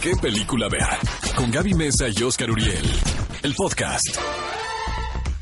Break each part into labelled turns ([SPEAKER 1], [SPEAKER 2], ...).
[SPEAKER 1] qué película ver. Con Gaby Mesa y Oscar Uriel. El podcast.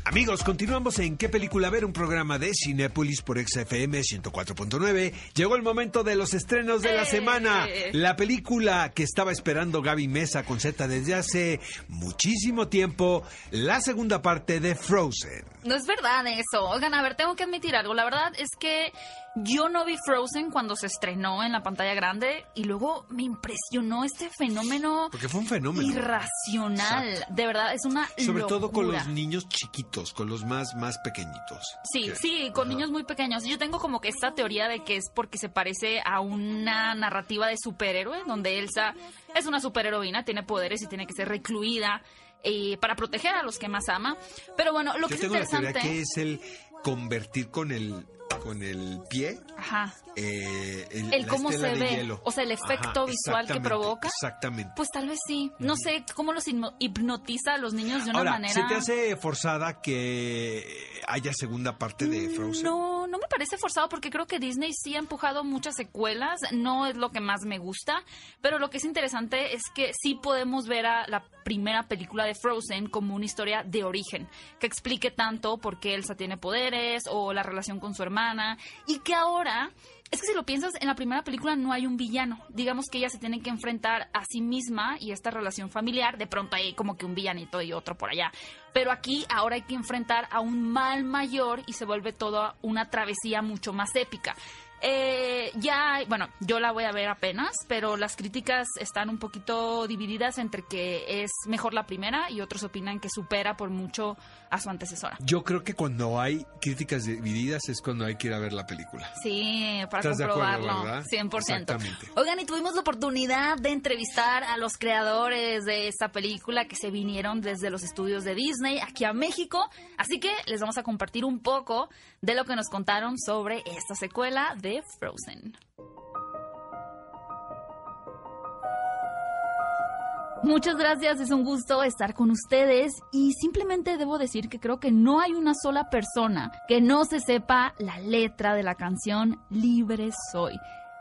[SPEAKER 2] Amigos, continuamos en ¿Qué película ver? Un programa de Cinépolis por XFM 104.9. Llegó el momento de los estrenos de la semana. La película que estaba esperando Gaby Mesa con Z desde hace muchísimo tiempo. La segunda parte de Frozen.
[SPEAKER 3] No es verdad eso. Oigan, a ver, tengo que admitir algo. La verdad es que yo no vi Frozen cuando se estrenó en la pantalla grande y luego me impresionó este fenómeno
[SPEAKER 2] Porque fue un fenómeno.
[SPEAKER 3] irracional. De verdad, es una
[SPEAKER 2] Sobre todo con los niños chiquitos, con los más, más pequeñitos.
[SPEAKER 3] Sí,
[SPEAKER 2] Que-
[SPEAKER 3] sí, con niños muy pequeños. Yo tengo como que esta teoría de que es porque se parece a una narrativa de superhéroe, donde Elsa es una superheroína, tiene poderes y tiene que ser recluida eh, para proteger a los que más ama. Pero bueno, lo que
[SPEAKER 2] Yo
[SPEAKER 3] es
[SPEAKER 2] tengo la
[SPEAKER 3] interesante...
[SPEAKER 2] teoría que es el convertir con el, con el pie
[SPEAKER 3] Ajá.
[SPEAKER 2] eh, el,
[SPEAKER 3] El cómo se ve,
[SPEAKER 2] hielo.
[SPEAKER 3] o sea, el efecto visual que provoca.
[SPEAKER 2] Exactamente.
[SPEAKER 3] Pues tal vez sí. No sé cómo los hipno- hipnotiza a los niños de una
[SPEAKER 2] Ahora,
[SPEAKER 3] manera.
[SPEAKER 2] ¿se te hace forzada que haya segunda parte de Frozen?
[SPEAKER 3] No, no me parece forzado porque creo que Disney sí ha empujado muchas secuelas. No es lo que más me gusta, pero lo que es interesante es que sí podemos ver a la primera película de Frozen como una historia de origen, que explique tanto por qué Elsa tiene poderes o la relación con su hermana y que ahora es que si lo piensas, en la primera película no hay un villano. Digamos que ella se tiene que enfrentar a sí misma y esta relación familiar. De pronto hay como que un villanito y otro por allá. Pero aquí ahora hay que enfrentar a un mal mayor y se vuelve toda una travesía mucho más épica. Eh, ya, hay- bueno, yo la voy a ver apenas, pero las críticas están un poquito divididas entre que es mejor la primera y otros opinan que supera por mucho a su antecesora.
[SPEAKER 2] Yo creo que cuando hay críticas divididas es cuando hay que ir a ver la película.
[SPEAKER 3] Sí, para
[SPEAKER 2] ¿Estás de acuerdo,
[SPEAKER 3] comprobarlo.
[SPEAKER 2] verdad?
[SPEAKER 3] 100%.
[SPEAKER 2] Exactamente.
[SPEAKER 3] Oigan, y tuvimos la oportunidad de entrevistar a los creadores de esta película que se vinieron desde los estudios de Disney aquí a México. Así que les vamos a compartir un poco de lo que nos contaron sobre esta secuela de Frozen. Muchas gracias, es un gusto estar con ustedes y simplemente debo decir que creo que no hay una sola persona que no se sepa la letra de la canción Libre Soy.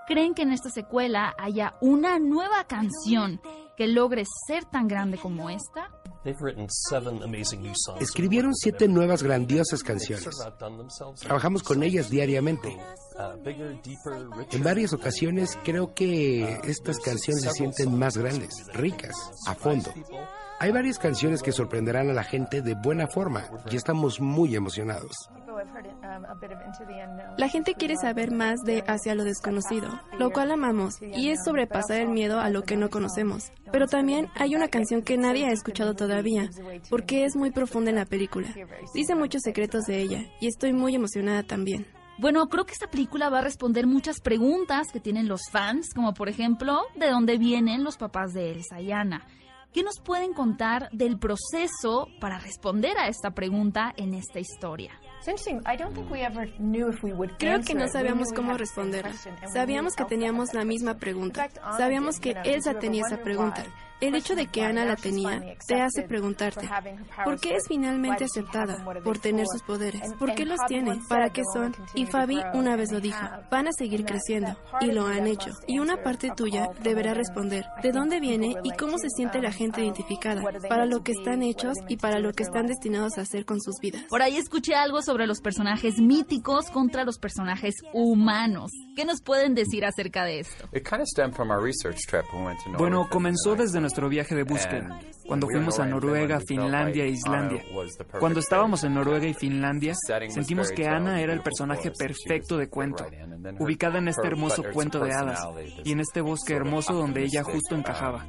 [SPEAKER 3] ¿Creen que en esta secuela haya una nueva canción que logre ser tan grande como esta?
[SPEAKER 4] Escribieron siete nuevas grandiosas canciones. Trabajamos con ellas diariamente. En varias ocasiones creo que estas canciones se sienten más grandes, ricas, a fondo. Hay varias canciones que sorprenderán a la gente de buena forma y estamos muy emocionados.
[SPEAKER 5] La gente quiere saber más de Hacia lo desconocido, lo cual amamos, y es sobrepasar el miedo a lo que no conocemos. Pero también hay una canción que nadie ha escuchado todavía, porque es muy profunda en la película. Dice muchos secretos de ella, y estoy muy emocionada también.
[SPEAKER 3] Bueno, creo que esta película va a responder muchas preguntas que tienen los fans, como por ejemplo, ¿de dónde vienen los papás de Elsa y Anna? ¿Qué nos pueden contar del proceso para responder a esta pregunta en esta historia?
[SPEAKER 5] Creo que no sabíamos cómo responder. Sabíamos que teníamos la misma pregunta. Sabíamos que Elsa tenía esa pregunta. El hecho de que Ana la tenía te hace preguntarte, ¿por qué es finalmente aceptada? Por tener sus poderes. ¿Por qué los tiene? ¿Para qué son? Y Fabi una vez lo dijo, van a seguir creciendo. Y lo han hecho. Y una parte tuya deberá responder, ¿de dónde viene y cómo se siente la gente identificada? Para lo que están hechos y para lo que están destinados a hacer con sus vidas.
[SPEAKER 3] Por ahí escuché algo sobre los personajes míticos contra los personajes humanos. ¿Qué nos pueden decir acerca de esto?
[SPEAKER 6] Bueno, comenzó desde nuestro viaje de búsqueda, cuando fuimos a Noruega, Finlandia e Islandia. Cuando estábamos en Noruega y Finlandia, sentimos que Ana era el personaje perfecto de cuento, ubicada en este hermoso cuento de hadas y en este bosque hermoso donde ella justo encajaba.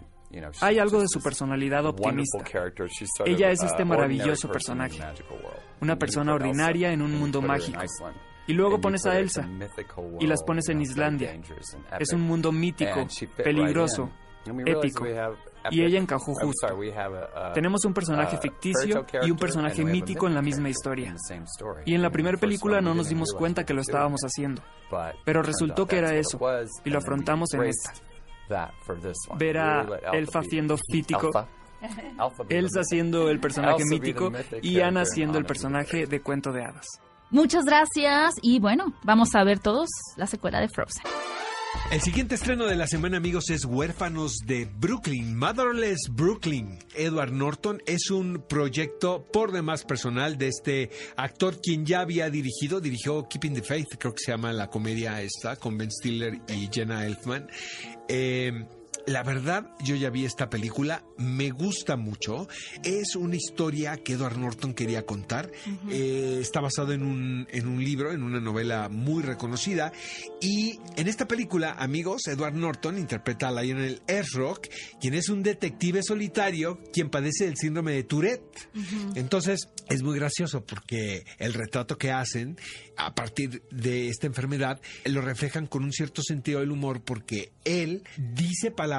[SPEAKER 6] Hay algo de su personalidad optimista. Ella es este maravilloso personaje, una persona ordinaria en un mundo mágico. Y luego pones a Elsa y las pones en Islandia. Es un mundo mítico, peligroso, épico. Y ella encajó justo. Tenemos un personaje ficticio y un personaje mítico en la misma historia. Y en la primera película no nos dimos cuenta que lo estábamos haciendo. Pero resultó que era eso. Y lo afrontamos en esta. Ver a Elfa siendo fítico, Elsa siendo el personaje mítico y Ana siendo el personaje de cuento de hadas.
[SPEAKER 3] Muchas gracias y bueno, vamos a ver todos la secuela de Frozen.
[SPEAKER 2] El siguiente estreno de la semana, amigos, es Huérfanos de Brooklyn, Motherless Brooklyn. Edward Norton es un proyecto por demás personal de este actor quien ya había dirigido, dirigió Keeping the Faith, creo que se llama la comedia esta, con Ben Stiller y Jenna Elfman. Eh, la verdad, yo ya vi esta película, me gusta mucho. Es una historia que Edward Norton quería contar. Eh, está basado en un, en un libro, en una novela muy reconocida. Y en esta película, amigos, Edward Norton interpreta a Lionel Rock, quien es un detective solitario quien padece del síndrome de Tourette. Entonces, es muy gracioso porque el retrato que hacen a partir de esta enfermedad lo reflejan con un cierto sentido del humor porque él dice palabras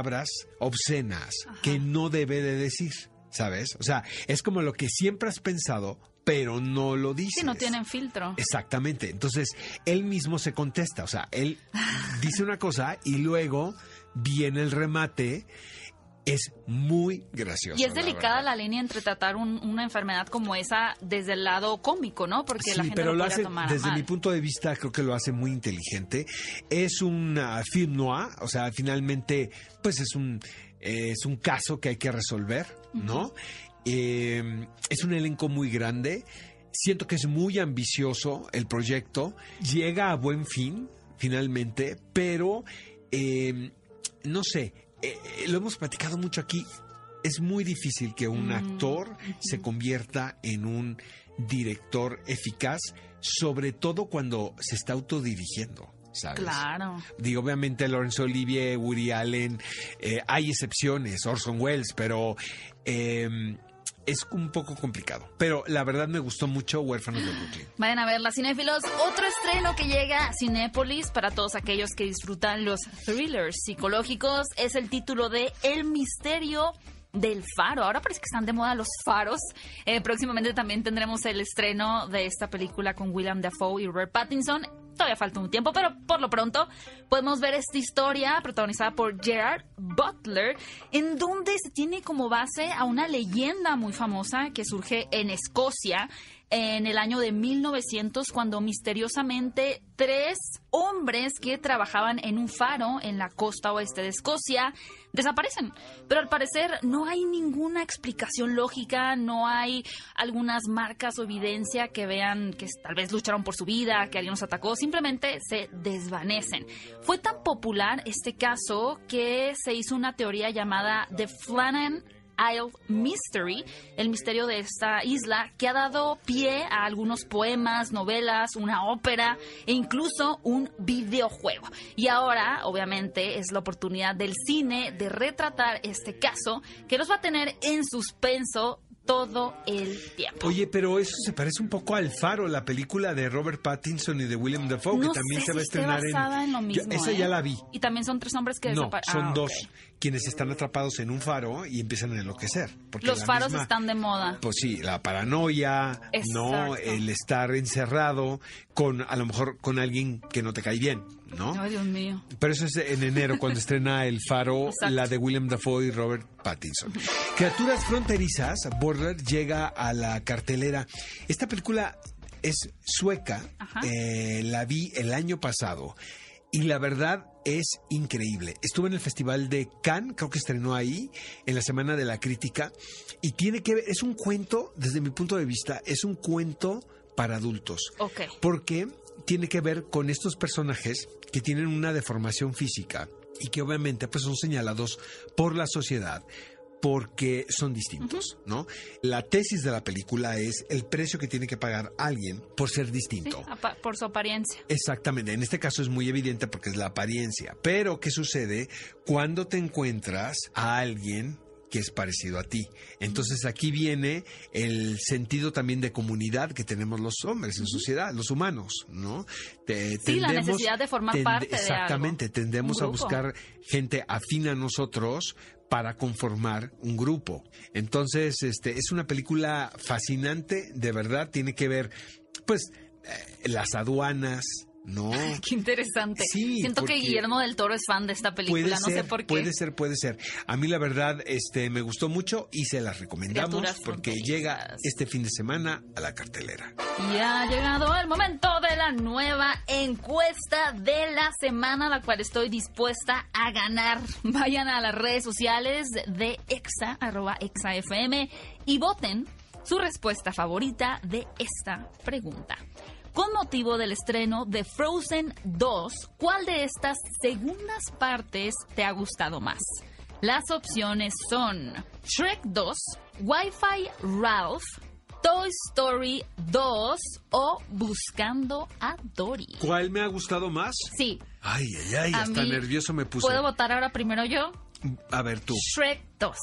[SPEAKER 2] obscenas que no debe de decir, ¿sabes? O sea, es como lo que siempre has pensado, pero no lo dice.
[SPEAKER 3] Sí, no tienen filtro.
[SPEAKER 2] Exactamente. Entonces, él mismo se contesta, o sea, él dice una cosa y luego viene el remate es muy gracioso.
[SPEAKER 3] Y es delicada la, línea entre tratar una enfermedad como esa desde el lado cómico, ¿no? Porque la gente
[SPEAKER 2] pero
[SPEAKER 3] lo,
[SPEAKER 2] hace,
[SPEAKER 3] tomar
[SPEAKER 2] desde mi punto de vista, creo que lo hace muy inteligente. Es un film noir, o sea, finalmente, pues es un, es un caso que hay que resolver, ¿no? Eh, es un elenco muy grande. Siento que es muy ambicioso el proyecto. Llega a buen fin, finalmente, pero eh, no sé, eh, eh, lo hemos platicado mucho aquí, es muy difícil que un mm, actor se convierta en un director eficaz, sobre todo cuando se está autodirigiendo. ¿sabes?
[SPEAKER 3] Claro.
[SPEAKER 2] Digo, obviamente Laurence Olivier, Woody Allen, eh, hay excepciones, Orson Welles, pero em, es un poco complicado. Pero la verdad me gustó mucho Huérfanos de Brooklyn.
[SPEAKER 3] Vayan a ver las cinéfilos. Otro estreno que llega a Cinépolis para todos aquellos que disfrutan los thrillers psicológicos es el título de El misterio del faro. Ahora parece que están de moda los faros. Eh, próximamente también tendremos el estreno de esta película con William Dafoe y Robert Pattinson todavía falta un tiempo, pero por lo pronto podemos ver esta historia protagonizada por Gerard Butler, en donde se tiene como base a una leyenda muy famosa que surge en Escocia en el año de 1900 cuando misteriosamente tres hombres que trabajaban en un faro en la costa oeste de Escocia desaparecen. Pero al parecer no hay ninguna explicación lógica, no hay algunas marcas o evidencia que vean que tal vez lucharon por su vida, que alguien los atacó, simplemente se desvanecen. Fue tan popular este caso que se hizo una teoría llamada The Flannan Isle Mystery, el misterio de esta isla, que ha dado pie a algunos poemas, novelas, una ópera e incluso un videojuego. Y ahora, obviamente, es la oportunidad del cine de retratar este caso que nos va a tener en suspenso todo el tiempo.
[SPEAKER 2] Oye, pero eso se parece un poco al Faro, la película de Robert Pattinson y de William Dafoe, que también se va a estrenar
[SPEAKER 3] en... lo mismo,
[SPEAKER 2] esa ya
[SPEAKER 3] ¿eh?
[SPEAKER 2] la vi.
[SPEAKER 3] Y también son tres hombres que
[SPEAKER 2] No, son ah, dos quienes están atrapados en un faro y empiezan a enloquecer.
[SPEAKER 3] Los faros están de moda.
[SPEAKER 2] Pues sí, la paranoia, no, el estar encerrado con a lo mejor con alguien que no te cae bien, ¿no?
[SPEAKER 3] Ay, Dios mío.
[SPEAKER 2] Pero eso es en enero cuando estrena El Faro, la de William Dafoe y Robert Pattinson. Criaturas fronterizas, Border llega a la cartelera. Esta película es sueca, eh, la vi el año pasado y la verdad es increíble. Estuve en el Festival de Cannes, creo que estrenó ahí, en la Semana de la Crítica, y tiene que ver, es un cuento, desde mi punto de vista, es un cuento para adultos.
[SPEAKER 3] Ok.
[SPEAKER 2] Porque tiene que ver con estos personajes que tienen una deformación física y que obviamente pues son señalados por la sociedad porque son distintos, ¿no? La tesis de la película es el precio que tiene que pagar alguien por ser distinto.
[SPEAKER 3] por su apariencia.
[SPEAKER 2] Exactamente. En este caso es muy evidente porque es la apariencia. Pero, ¿qué sucede cuando te encuentras a alguien que es parecido a ti. Entonces aquí viene el sentido también de comunidad que tenemos los hombres en sociedad, los humanos, ¿no?
[SPEAKER 3] sí, la necesidad de formar parte
[SPEAKER 2] exactamente,
[SPEAKER 3] de
[SPEAKER 2] Exactamente, tendemos a buscar gente afín a nosotros para conformar un grupo. Entonces, este es una película fascinante, de verdad, tiene que ver, pues, eh, las aduanas, No.
[SPEAKER 3] Qué interesante.
[SPEAKER 2] Sí,
[SPEAKER 3] Siento que Guillermo del Toro es fan de esta película,
[SPEAKER 2] Puede
[SPEAKER 3] no
[SPEAKER 2] ser,
[SPEAKER 3] sé por qué.
[SPEAKER 2] puede ser, puede ser. A mí la verdad, este, me gustó mucho y se las recomendamos
[SPEAKER 3] Criaturas
[SPEAKER 2] porque llega este fin de semana a la cartelera.
[SPEAKER 3] Y ha llegado el momento de la nueva encuesta de la semana, la cual estoy dispuesta a ganar. Vayan a las redes sociales de Exa, arroba ExaFM, y voten su respuesta favorita de esta pregunta. Con motivo del estreno de Frozen 2, ¿cuál de estas segundas partes te ha gustado más? Las opciones son Shrek 2, Wi-Fi Ralph, Toy Story 2 o Buscando a Dory.
[SPEAKER 2] ¿Cuál me ha gustado más?
[SPEAKER 3] Sí.
[SPEAKER 2] Ay, ay, ay,
[SPEAKER 3] a
[SPEAKER 2] hasta nervioso me puse.
[SPEAKER 3] ¿Puedo votar ahora primero yo?
[SPEAKER 2] A ver tú,
[SPEAKER 3] Shrek 2.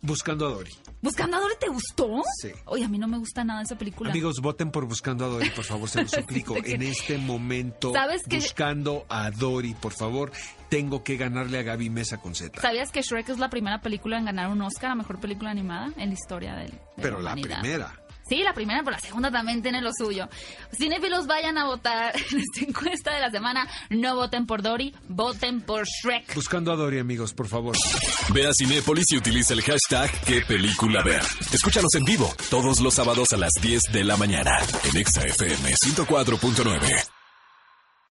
[SPEAKER 2] Buscando a Dory.
[SPEAKER 3] ¿Buscando a Dory te gustó?
[SPEAKER 2] Sí.
[SPEAKER 3] Oye, a mí no me gusta nada esa película.
[SPEAKER 2] Amigos, voten por Buscando a Dory, por favor, se lo suplico. En este momento,
[SPEAKER 3] ¿Sabes que-
[SPEAKER 2] Buscando a Dory, por favor, tengo que ganarle a Gaby Mesa con Z.
[SPEAKER 3] ¿Sabías que Shrek es la primera película en ganar un Oscar a Mejor Película Animada en la historia del, de
[SPEAKER 2] Pero la
[SPEAKER 3] humanidad?
[SPEAKER 2] primera.
[SPEAKER 3] Sí, la primera, pero la segunda también tiene lo suyo. Cinéfilos, vayan a votar en esta encuesta de la semana. No voten por Dory, voten por Shrek.
[SPEAKER 2] Buscando a Dory, amigos, por favor.
[SPEAKER 1] Ve a Cinépolis y utiliza el hashtag qué película ver. Escúchanos en vivo todos los sábados a las 10 de la mañana en Exa FM 104.9.